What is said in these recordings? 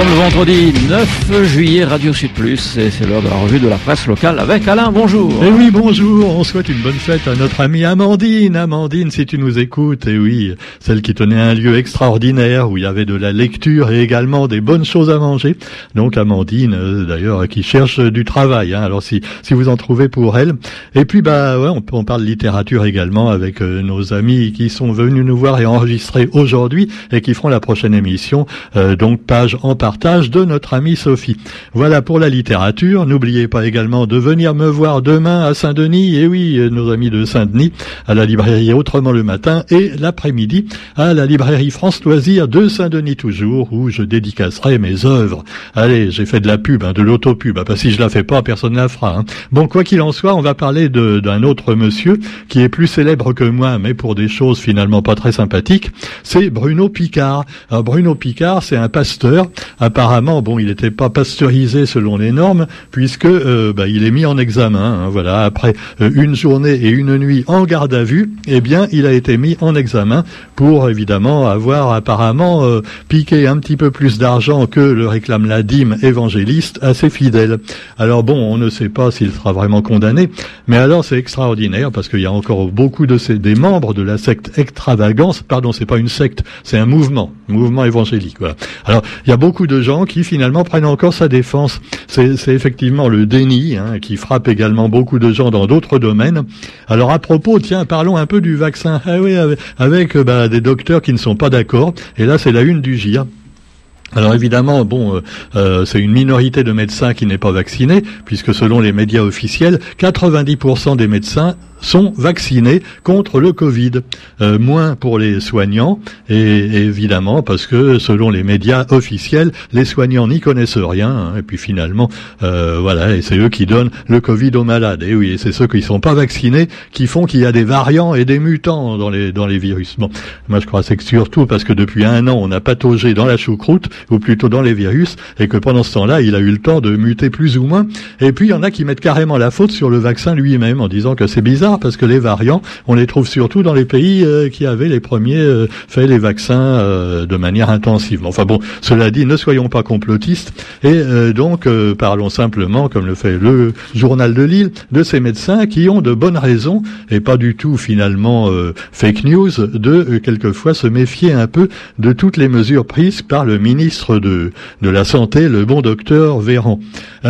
sommes le vendredi 9 juillet, Radio Sud Plus, et c'est l'heure de la revue de la presse locale avec Alain. Bonjour. Eh oui, bonjour. On souhaite une bonne fête à notre amie Amandine. Amandine, si tu nous écoutes, eh oui, celle qui tenait un lieu extraordinaire où il y avait de la lecture et également des bonnes choses à manger. Donc Amandine, euh, d'ailleurs, qui cherche du travail. Hein. Alors si si vous en trouvez pour elle. Et puis bah ouais, on, on parle littérature également avec euh, nos amis qui sont venus nous voir et enregistrer aujourd'hui et qui feront la prochaine émission. Euh, donc page en page partage de notre amie Sophie. Voilà pour la littérature. N'oubliez pas également de venir me voir demain à Saint-Denis, et oui, nos amis de Saint-Denis, à la librairie Autrement le matin, et l'après-midi à la librairie France Loisirs de Saint-Denis toujours, où je dédicacerai mes œuvres. Allez, j'ai fait de la pub, hein, de l'autopub, ah, que si je la fais pas, personne ne la fera. Hein. Bon, quoi qu'il en soit, on va parler d'un autre monsieur qui est plus célèbre que moi, mais pour des choses finalement pas très sympathiques. C'est Bruno Picard. Bruno Picard, c'est un pasteur apparemment, bon, il n'était pas pasteurisé selon les normes, puisque euh, bah, il est mis en examen. Hein, voilà, après euh, une journée et une nuit en garde à vue, eh bien, il a été mis en examen pour évidemment avoir apparemment euh, piqué un petit peu plus d'argent que le réclame la dîme évangéliste à ses fidèles. Alors bon, on ne sait pas s'il sera vraiment condamné, mais alors c'est extraordinaire parce qu'il y a encore beaucoup de ces des membres de la secte extravagance. Pardon, c'est pas une secte, c'est un mouvement, mouvement évangélique. Alors il y a beaucoup gens qui finalement prennent encore sa défense. C'est effectivement le déni hein, qui frappe également beaucoup de gens dans d'autres domaines. Alors à propos, tiens, parlons un peu du vaccin. Ah avec, bah, des docteurs qui ne sont pas d'accord. Et là, c'est la une du GIR. Alors évidemment, bon, euh, euh, c'est une minorité de médecins qui n'est pas vaccinée, puisque selon les médias officiels, 90% des médecins sont vaccinés contre le Covid. Euh, moins pour les soignants, et, évidemment parce que selon les médias officiels, les soignants n'y connaissent rien. Hein, et puis finalement, euh, voilà, et c'est eux qui donnent le Covid aux malades. Et oui, et c'est ceux qui ne sont pas vaccinés qui font qu'il y a des variants et des mutants dans les dans les virus. Bon, moi je crois c'est que surtout parce que depuis un an, on a pataugé dans la choucroute, ou plutôt dans les virus, et que pendant ce temps-là, il a eu le temps de muter plus ou moins. Et puis il y en a qui mettent carrément la faute sur le vaccin lui-même en disant que c'est bizarre parce que les variants, on les trouve surtout dans les pays euh, qui avaient les premiers euh, fait les vaccins euh, de manière intensive. Enfin bon, cela dit, ne soyons pas complotistes et donc parlons simplement, comme le fait le journal de Lille, de ces médecins qui ont de bonnes raisons et pas du tout finalement fake news de quelquefois se méfier un peu de toutes les mesures prises par le ministre de de la santé, le bon docteur Véran.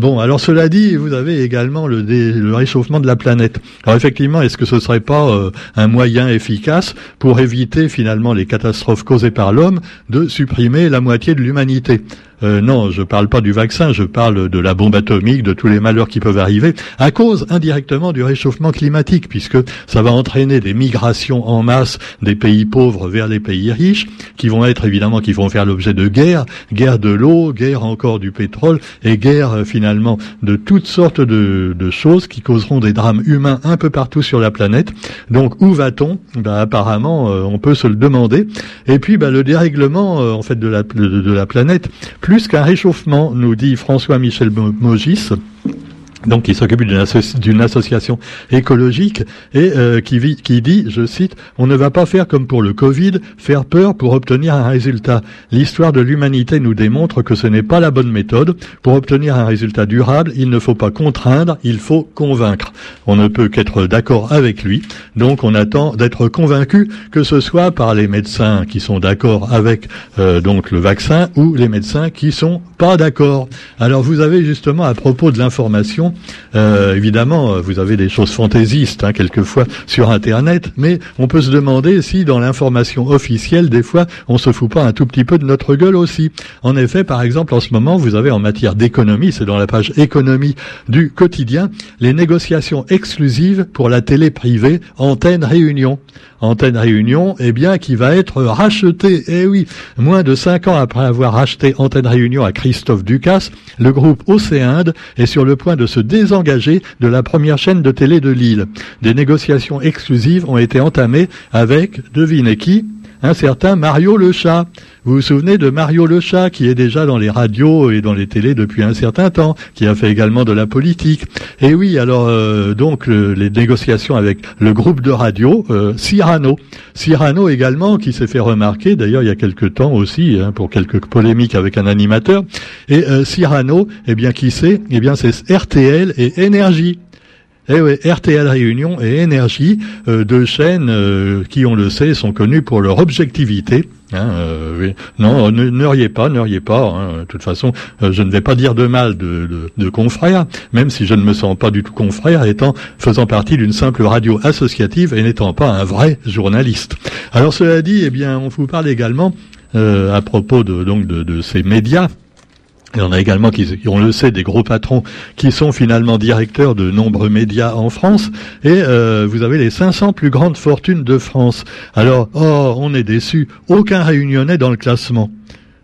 bon, alors cela dit, vous avez également le, le réchauffement de la planète. Alors effectivement est-ce que ce serait pas euh, un moyen efficace pour éviter finalement les catastrophes causées par l'homme de supprimer la moitié de l'humanité? Euh, non, je parle pas du vaccin, je parle de la bombe atomique, de tous les malheurs qui peuvent arriver, à cause indirectement du réchauffement climatique, puisque ça va entraîner des migrations en masse des pays pauvres vers les pays riches, qui vont être évidemment, qui vont faire l'objet de guerres, guerre de l'eau, guerre encore du pétrole, et guerre euh, finalement de toutes sortes de, choses qui causeront des drames humains un peu partout sur la planète. Donc où va-t-on? Ben, Apparemment, euh, on peut se le demander. Et puis ben, le dérèglement en fait de la, planète, qu'un réchauffement, nous dit François-Michel Mogis donc qui s'occupe d'une association écologique et euh, qui, qui dit, je cite, on ne va pas faire comme pour le Covid, faire peur pour obtenir un résultat. L'histoire de l'humanité nous démontre que ce n'est pas la bonne méthode. Pour obtenir un résultat durable, il ne faut pas contraindre, il faut convaincre. On ne peut qu'être d'accord avec lui, donc on attend d'être convaincu que ce soit par les médecins qui sont d'accord avec euh, donc le vaccin ou les médecins qui sont pas d'accord. Alors vous avez justement à propos de l'information euh, évidemment, vous avez des choses fantaisistes hein, quelquefois sur Internet, mais on peut se demander si dans l'information officielle, des fois, on se fout pas un tout petit peu de notre gueule aussi. En effet, par exemple, en ce moment, vous avez en matière d'économie, c'est dans la page économie du quotidien, les négociations exclusives pour la télé privée Antenne Réunion. Antenne Réunion, eh bien, qui va être rachetée. Eh oui, moins de cinq ans après avoir racheté Antenne Réunion à Christophe Ducasse, le groupe Océinde est sur le point de se désengager de la première chaîne de télé de Lille. Des négociations exclusives ont été entamées avec, devinez qui, un certain Mario le chat. Vous vous souvenez de Mario le chat qui est déjà dans les radios et dans les télés depuis un certain temps, qui a fait également de la politique. Et oui, alors euh, donc les négociations avec le groupe de radio euh, Cyrano, Cyrano également qui s'est fait remarquer d'ailleurs il y a quelque temps aussi hein, pour quelques polémiques avec un animateur. Et euh, Cyrano, eh bien qui c'est? Eh bien c'est RTL et Énergie. Eh oui, RTL Réunion et Énergie, euh, deux chaînes euh, qui, on le sait, sont connues pour leur objectivité. Hein, euh, Non, ne, riez pas, ne riez pas. Hein. De toute façon, je ne vais pas dire de mal de, de, de, confrères, même si je ne me sens pas du tout confrère, étant faisant partie d'une simple radio associative et n'étant pas un vrai journaliste. Alors cela dit, eh bien, on vous parle également à propos de, donc de, de ces médias en a également qui, on le sait, des gros patrons qui sont finalement directeurs de nombreux médias en France. Et euh, vous avez les 500 plus grandes fortunes de France. Alors, oh, on est déçu. Aucun réunionnais dans le classement.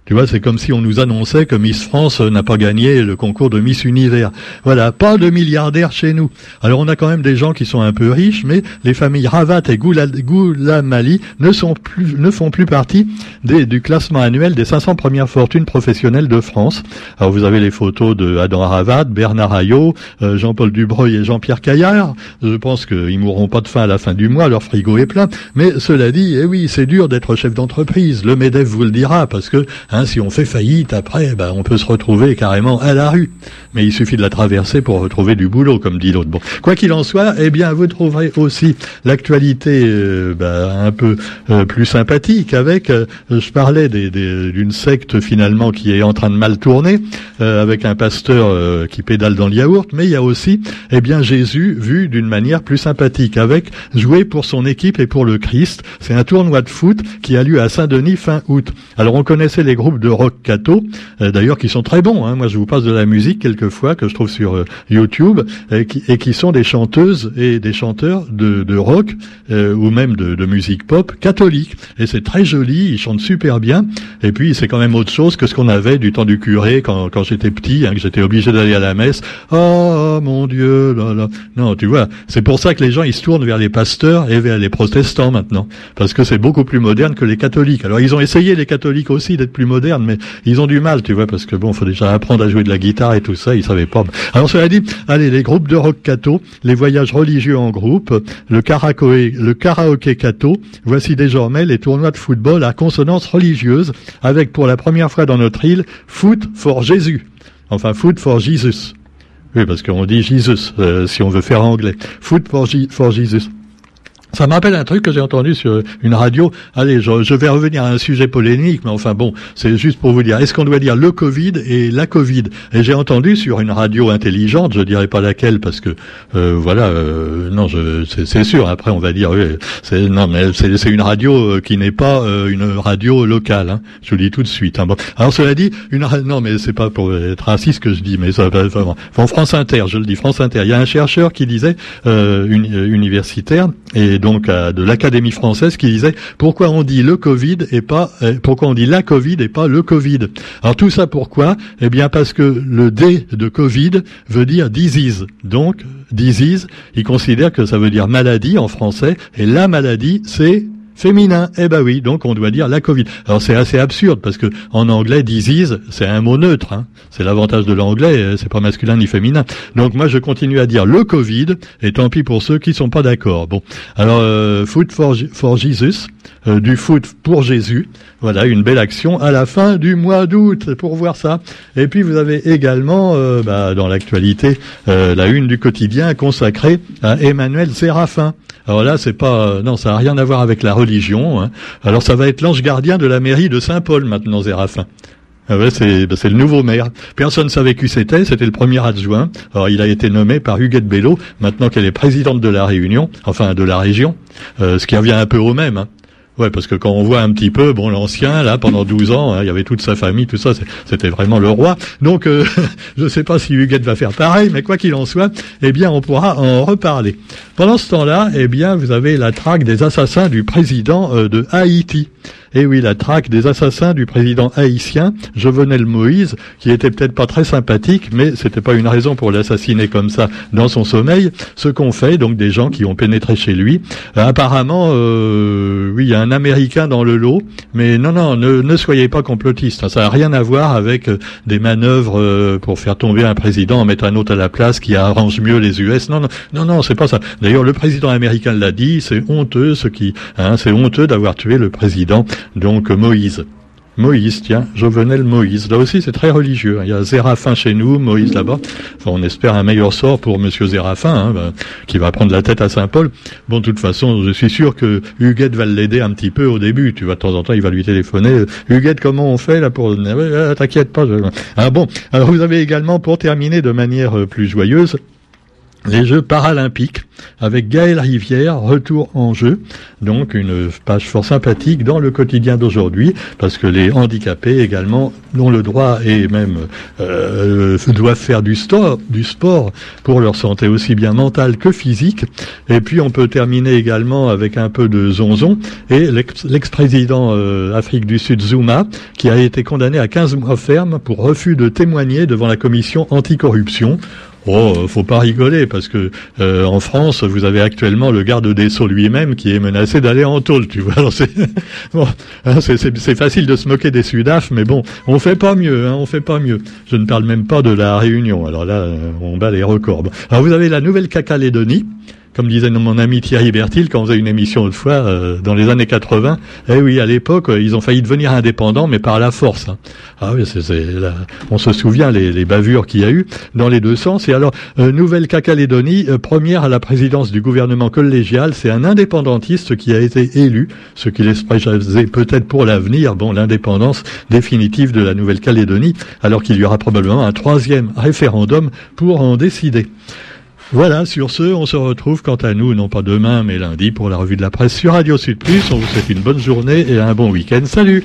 Tu vois, c'est comme si on nous annonçait que Miss France n'a pas gagné le concours de Miss Univers. Voilà, pas de milliardaires chez nous. Alors on a quand même des gens qui sont un peu riches, mais les familles Ravat et Goulamali ne sont plus, ne font plus partie des, du classement annuel des 500 premières fortunes professionnelles de France. Alors vous avez les photos de Adam Ravat, Bernard Ayot, euh, Jean-Paul Dubreuil et Jean-Pierre Caillard. Je pense qu'ils mourront pas de faim à la fin du mois, leur frigo est plein. Mais cela dit, eh oui, c'est dur d'être chef d'entreprise. Le Medef vous le dira parce que Hein, si on fait faillite après, ben, on peut se retrouver carrément à la rue. Mais il suffit de la traverser pour retrouver du boulot, comme dit l'autre. Bon, quoi qu'il en soit, eh bien, vous trouverez aussi l'actualité euh, ben, un peu euh, plus sympathique avec. Euh, je parlais d'une secte finalement qui est en train de mal tourner, avec un pasteur qui pédale dans le yaourt, mais il y a aussi, eh bien, Jésus vu d'une manière plus sympathique, avec jouer pour son équipe et pour le Christ. C'est un tournoi de foot qui a lieu à Saint-Denis fin août. Alors on connaissait les groupes de rock catho, euh, d'ailleurs qui sont très bons. Hein. Moi, je vous passe de la musique quelquefois que je trouve sur euh, YouTube et qui, et qui, sont des chanteuses et des chanteurs de, de rock euh, ou même de, de, musique pop catholique. Et c'est très joli, ils chantent super bien. Et puis c'est quand même autre chose que ce qu'on avait du temps du curé quand, quand j'étais petit, hein, que j'étais obligé d'aller à la messe. Oh mon Dieu, là là. Non, tu vois, c'est pour ça que les gens ils se tournent vers les pasteurs et vers les protestants maintenant, parce que c'est beaucoup plus moderne que les catholiques. Alors ils ont essayé les catholiques aussi d'être plus modernes mais ils ont du mal, tu vois, parce que bon, faut déjà apprendre à jouer de la guitare et tout ça, ils savaient pas. Alors cela dit, allez, les groupes de rock catho, les voyages religieux en groupe, le karaoké, le karaoké catho, voici désormais les tournois de football à consonance religieuse, avec pour la première fois dans notre île, Foot for Jésus. Enfin, Foot for Jesus. Oui, parce qu'on dit Jesus, euh, si on veut faire anglais. Foot for, for Jesus. Ça me rappelle un truc que j'ai entendu sur une radio. Allez, je, vais revenir à un sujet polémique, mais enfin bon, c'est juste pour vous dire. Est-ce qu'on doit dire le Covid et la Covid? Et j'ai entendu sur une radio intelligente, je dirais pas laquelle parce que euh, voilà, euh, non, c'est sûr. Après, on va dire, oui, c'est non, mais c'est une radio euh, qui n'est pas une radio locale. Hein, je vous le dis tout de suite. Hein. Bon. Alors cela dit, une non, mais c'est pas pour être raciste que je dis, mais ça va vraiment. En France Inter, je le dis, France Inter. Il y a un chercheur qui disait une, universitaire et donc de l'Académie française qui disait pourquoi on dit le Covid et pas euh, pourquoi on dit la Covid et pas le Covid? Alors tout ça pourquoi? Eh bien parce que le D de Covid veut dire disease. Donc disease, il considère que ça veut dire maladie en français et la maladie c'est Féminin, eh ben oui, donc on doit dire la Covid. Alors c'est assez absurde parce que en anglais disease c'est un mot neutre. Hein. C'est l'avantage de l'anglais, euh, c'est pas masculin ni féminin. Donc moi je continue à dire le Covid et tant pis pour ceux qui sont pas d'accord. Bon, alors euh, foot for, for Jesus, euh, du foot pour Jésus. Voilà une belle action à la fin du mois d'août pour voir ça. Et puis vous avez également bah, dans l'actualité la une du quotidien consacrée à Emmanuel Séraphin. Alors là, c'est pas, non, ça n'a rien à voir avec la religion. Hein. Alors ça va être l'ange gardien de la mairie de Saint-Paul maintenant, Zéraphin. Ah bah, c'est le nouveau maire. Personne ne savait qui c'était, c'était le premier adjoint. Alors il a été nommé par Huguette Bello, maintenant qu'elle est présidente de la Réunion, enfin de la région, euh, ce qui revient un peu au même. Hein. Ouais, parce que quand on voit un petit peu, bon, l'ancien, là, pendant 12 ans, hein, il y avait toute sa famille, tout ça, c'était vraiment le roi. Donc, euh, je ne sais pas si Huguette va faire pareil, mais quoi qu'il en soit, eh bien, on pourra en reparler. Pendant ce temps-là, eh bien, vous avez la traque des assassins du président euh, de Haïti. Et oui, la traque des assassins du président haïtien Jovenel Moïse, qui était peut-être pas très sympathique, mais c'était pas une raison pour l'assassiner comme ça dans son sommeil. Ce qu'ont fait donc des gens qui ont pénétré chez lui. Euh, apparemment, euh, oui, il y a un Américain dans le lot, mais non, non, ne, ne soyez pas complotiste. Ça n'a rien à voir avec euh, des manœuvres euh, pour faire tomber un président, en mettre un autre à la place qui arrange mieux les US. Non, non, non, non, c'est pas ça. D'ailleurs, le président américain l'a dit, c'est honteux ce qui, hein, c'est honteux d'avoir tué le président, donc Moïse. Moïse, tiens, Jovenel Moïse. Là aussi, c'est très religieux. Il y a Zéraphin chez nous, Moïse là-bas. Enfin, on espère un meilleur sort pour Monsieur Zéraphin, hein, ben, qui va prendre la tête à Saint-Paul. Bon, de toute façon, je suis sûr que Huguette va l'aider un petit peu au début. Tu vois, de temps en temps, il va lui téléphoner. Huguette, comment on fait là pour... Ah, T'inquiète pas. Je... Ah bon, alors vous avez également, pour terminer de manière euh, plus joyeuse, les Jeux paralympiques avec Gaël Rivière, retour en jeu. Donc une page fort sympathique dans le quotidien d'aujourd'hui parce que les handicapés également ont le droit et même euh, doivent faire du sport, du sport pour leur santé aussi bien mentale que physique. Et puis on peut terminer également avec un peu de zonzon et l'ex-président euh, Afrique du Sud Zuma qui a été condamné à 15 mois ferme pour refus de témoigner devant la commission anticorruption. Oh, faut pas rigoler parce que euh, en France, vous avez actuellement le garde des sceaux lui-même qui est menacé d'aller en tôle, tu vois. Hein, c'est facile de se moquer des Sudaf, mais bon, on fait pas mieux, hein, on fait pas mieux. Je ne parle même pas de la Réunion. Alors là, euh, on bat les records. Alors vous avez la Nouvelle-Cacalédonie comme disait mon ami Thierry Bertil quand on faisait une émission autrefois euh, dans les années 80. Eh oui, à l'époque, euh, ils ont failli devenir indépendants, mais par la force. Hein. Ah on se souvient les, bavures qu'il y a eu dans les deux sens. Et alors, euh, Nouvelle-Cacalédonie, première à la présidence du gouvernement collégial, c'est un indépendantiste qui a été élu, ce qui présager peut-être pour l'avenir, bon, l'indépendance définitive de la Nouvelle-Calédonie, alors qu'il y aura probablement un troisième référendum pour en décider. Voilà, sur ce, on se retrouve quant à nous, non pas demain, mais lundi, pour la revue de la presse sur Radio Sud Plus. On vous souhaite une bonne journée et un bon week-end. Salut